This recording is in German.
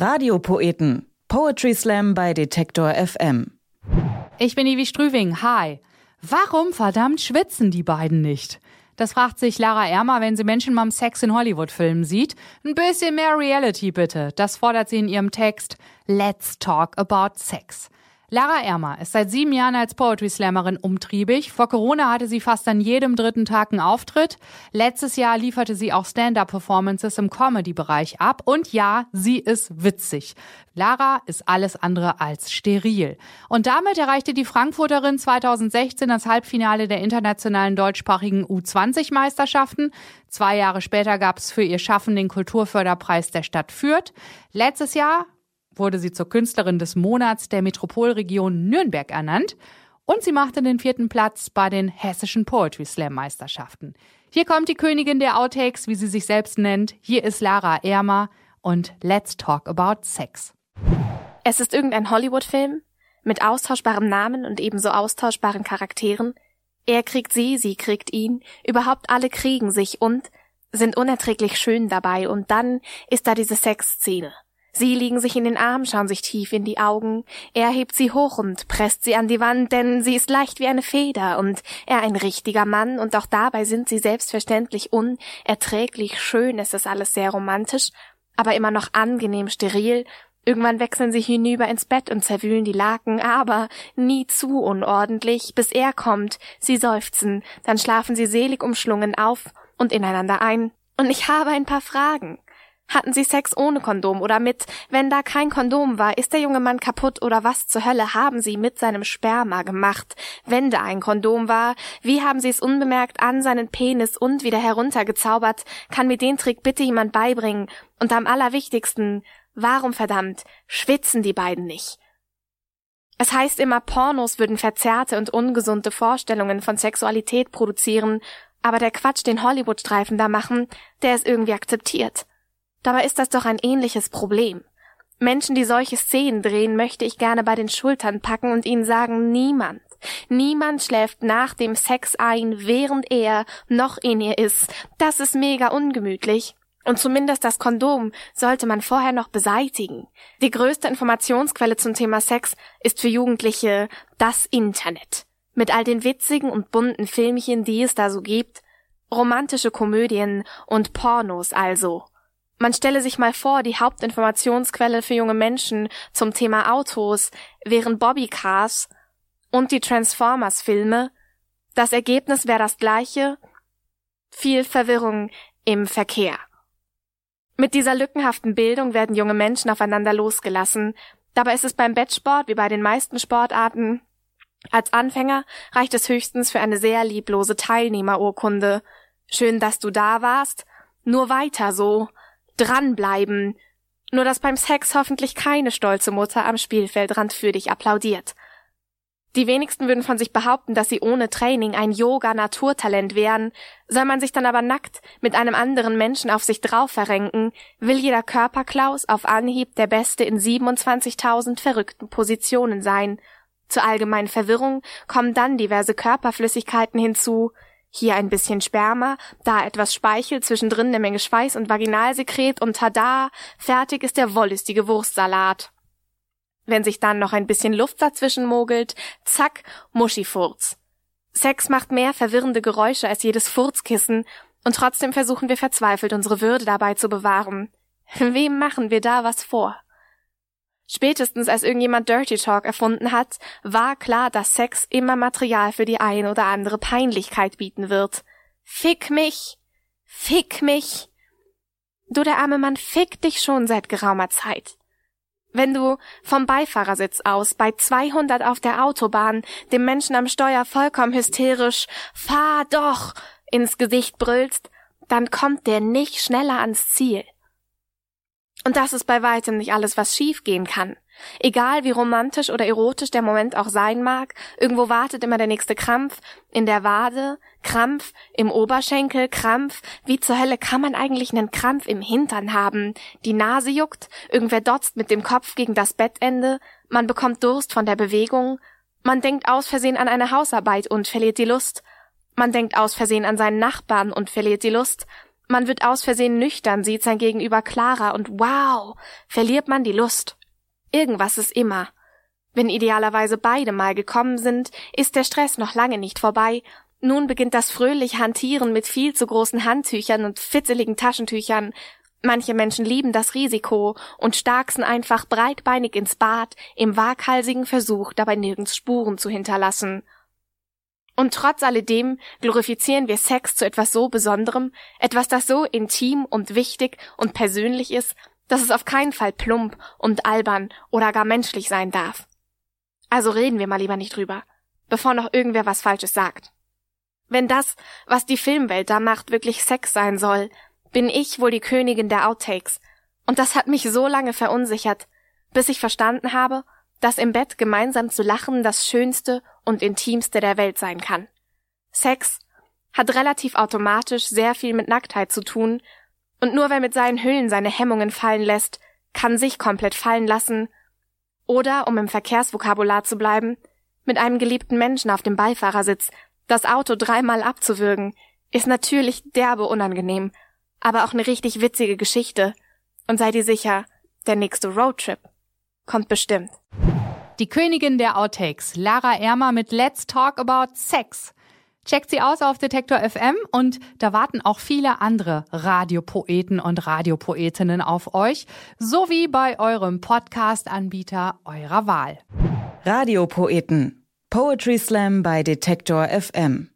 Radiopoeten. Poetry Slam bei Detektor FM. Ich bin Ivi Strüving. Hi. Warum verdammt schwitzen die beiden nicht? Das fragt sich Lara Ermer, wenn sie Menschen beim Sex in Hollywood-Filmen sieht. Ein bisschen mehr Reality bitte. Das fordert sie in ihrem Text Let's Talk About Sex. Lara Ermer ist seit sieben Jahren als Poetry Slammerin umtriebig. Vor Corona hatte sie fast an jedem dritten Tag einen Auftritt. Letztes Jahr lieferte sie auch Stand-up-Performances im Comedy-Bereich ab. Und ja, sie ist witzig. Lara ist alles andere als steril. Und damit erreichte die Frankfurterin 2016 das Halbfinale der internationalen deutschsprachigen U20-Meisterschaften. Zwei Jahre später gab es für ihr Schaffen den Kulturförderpreis der Stadt Fürth. Letztes Jahr wurde sie zur Künstlerin des Monats der Metropolregion Nürnberg ernannt und sie machte den vierten Platz bei den hessischen Poetry Slam Meisterschaften. Hier kommt die Königin der Outtakes, wie sie sich selbst nennt. Hier ist Lara Ermer und Let's Talk About Sex. Es ist irgendein Hollywood-Film mit austauschbarem Namen und ebenso austauschbaren Charakteren. Er kriegt sie, sie kriegt ihn, überhaupt alle kriegen sich und sind unerträglich schön dabei und dann ist da diese Sexszene. Sie liegen sich in den Arm, schauen sich tief in die Augen. Er hebt sie hoch und presst sie an die Wand, denn sie ist leicht wie eine Feder und er ein richtiger Mann und auch dabei sind sie selbstverständlich unerträglich schön. Es ist alles sehr romantisch, aber immer noch angenehm steril. Irgendwann wechseln sie hinüber ins Bett und zerwühlen die Laken, aber nie zu unordentlich, bis er kommt. Sie seufzen, dann schlafen sie selig umschlungen auf und ineinander ein. Und ich habe ein paar Fragen. Hatten sie Sex ohne Kondom oder mit? Wenn da kein Kondom war, ist der junge Mann kaputt oder was zur Hölle haben sie mit seinem Sperma gemacht? Wenn da ein Kondom war, wie haben sie es unbemerkt an seinen Penis und wieder heruntergezaubert? Kann mir den Trick bitte jemand beibringen? Und am allerwichtigsten, warum verdammt schwitzen die beiden nicht? Es heißt immer, Pornos würden verzerrte und ungesunde Vorstellungen von Sexualität produzieren, aber der Quatsch, den Hollywood-Streifen da machen, der ist irgendwie akzeptiert. Dabei ist das doch ein ähnliches Problem. Menschen, die solche Szenen drehen, möchte ich gerne bei den Schultern packen und ihnen sagen, niemand, niemand schläft nach dem Sex ein, während er noch in ihr ist. Das ist mega ungemütlich. Und zumindest das Kondom sollte man vorher noch beseitigen. Die größte Informationsquelle zum Thema Sex ist für Jugendliche das Internet. Mit all den witzigen und bunten Filmchen, die es da so gibt. Romantische Komödien und Pornos also. Man stelle sich mal vor, die Hauptinformationsquelle für junge Menschen zum Thema Autos wären Bobbycars und die Transformers-Filme. Das Ergebnis wäre das gleiche. Viel Verwirrung im Verkehr. Mit dieser lückenhaften Bildung werden junge Menschen aufeinander losgelassen. Dabei ist es beim Bettsport wie bei den meisten Sportarten. Als Anfänger reicht es höchstens für eine sehr lieblose Teilnehmerurkunde. Schön, dass du da warst. Nur weiter so dranbleiben. Nur dass beim Sex hoffentlich keine stolze Mutter am Spielfeldrand für dich applaudiert. Die wenigsten würden von sich behaupten, dass sie ohne Training ein Yoga-Naturtalent wären. Soll man sich dann aber nackt mit einem anderen Menschen auf sich drauf verrenken, will jeder Körperklaus auf Anhieb der Beste in 27.000 verrückten Positionen sein. Zur allgemeinen Verwirrung kommen dann diverse Körperflüssigkeiten hinzu, hier ein bisschen Sperma, da etwas Speichel, zwischendrin eine Menge Schweiß und Vaginalsekret und tada, fertig ist der wollüstige Wurstsalat. Wenn sich dann noch ein bisschen Luft dazwischen mogelt, zack, Muschifurz. Sex macht mehr verwirrende Geräusche als jedes Furzkissen, und trotzdem versuchen wir verzweifelt unsere Würde dabei zu bewahren. Wem machen wir da was vor? Spätestens als irgendjemand Dirty Talk erfunden hat, war klar, dass Sex immer Material für die ein oder andere Peinlichkeit bieten wird. Fick mich! Fick mich! Du, der arme Mann, fick dich schon seit geraumer Zeit. Wenn du vom Beifahrersitz aus bei 200 auf der Autobahn dem Menschen am Steuer vollkommen hysterisch Fahr doch ins Gesicht brüllst, dann kommt der nicht schneller ans Ziel. Und das ist bei weitem nicht alles, was schiefgehen kann. Egal wie romantisch oder erotisch der Moment auch sein mag, irgendwo wartet immer der nächste Krampf in der Wade, Krampf im Oberschenkel, Krampf. Wie zur Hölle kann man eigentlich einen Krampf im Hintern haben? Die Nase juckt, irgendwer dotzt mit dem Kopf gegen das Bettende, man bekommt Durst von der Bewegung, man denkt aus Versehen an eine Hausarbeit und verliert die Lust, man denkt aus Versehen an seinen Nachbarn und verliert die Lust, Man wird aus Versehen nüchtern, sieht sein Gegenüber klarer und wow, verliert man die Lust. Irgendwas ist immer. Wenn idealerweise beide mal gekommen sind, ist der Stress noch lange nicht vorbei. Nun beginnt das fröhliche Hantieren mit viel zu großen Handtüchern und fitzeligen Taschentüchern. Manche Menschen lieben das Risiko und starksen einfach breitbeinig ins Bad im waghalsigen Versuch, dabei nirgends Spuren zu hinterlassen. Und trotz alledem glorifizieren wir Sex zu etwas so Besonderem, etwas, das so intim und wichtig und persönlich ist, dass es auf keinen Fall plump und albern oder gar menschlich sein darf. Also reden wir mal lieber nicht drüber, bevor noch irgendwer was Falsches sagt. Wenn das, was die Filmwelt da macht, wirklich Sex sein soll, bin ich wohl die Königin der Outtakes. Und das hat mich so lange verunsichert, bis ich verstanden habe, dass im Bett gemeinsam zu lachen das Schönste und Intimste der Welt sein kann. Sex hat relativ automatisch sehr viel mit Nacktheit zu tun, und nur wer mit seinen Hüllen seine Hemmungen fallen lässt, kann sich komplett fallen lassen, oder, um im Verkehrsvokabular zu bleiben, mit einem geliebten Menschen auf dem Beifahrersitz das Auto dreimal abzuwürgen, ist natürlich derbe unangenehm, aber auch eine richtig witzige Geschichte. Und sei dir sicher, der nächste Roadtrip kommt bestimmt. Die Königin der Outtakes, Lara Ermer mit Let's Talk About Sex. Checkt sie aus auf Detektor FM und da warten auch viele andere Radiopoeten und Radiopoetinnen auf euch, sowie bei eurem Podcast-Anbieter eurer Wahl. Radiopoeten. Poetry Slam bei Detektor FM.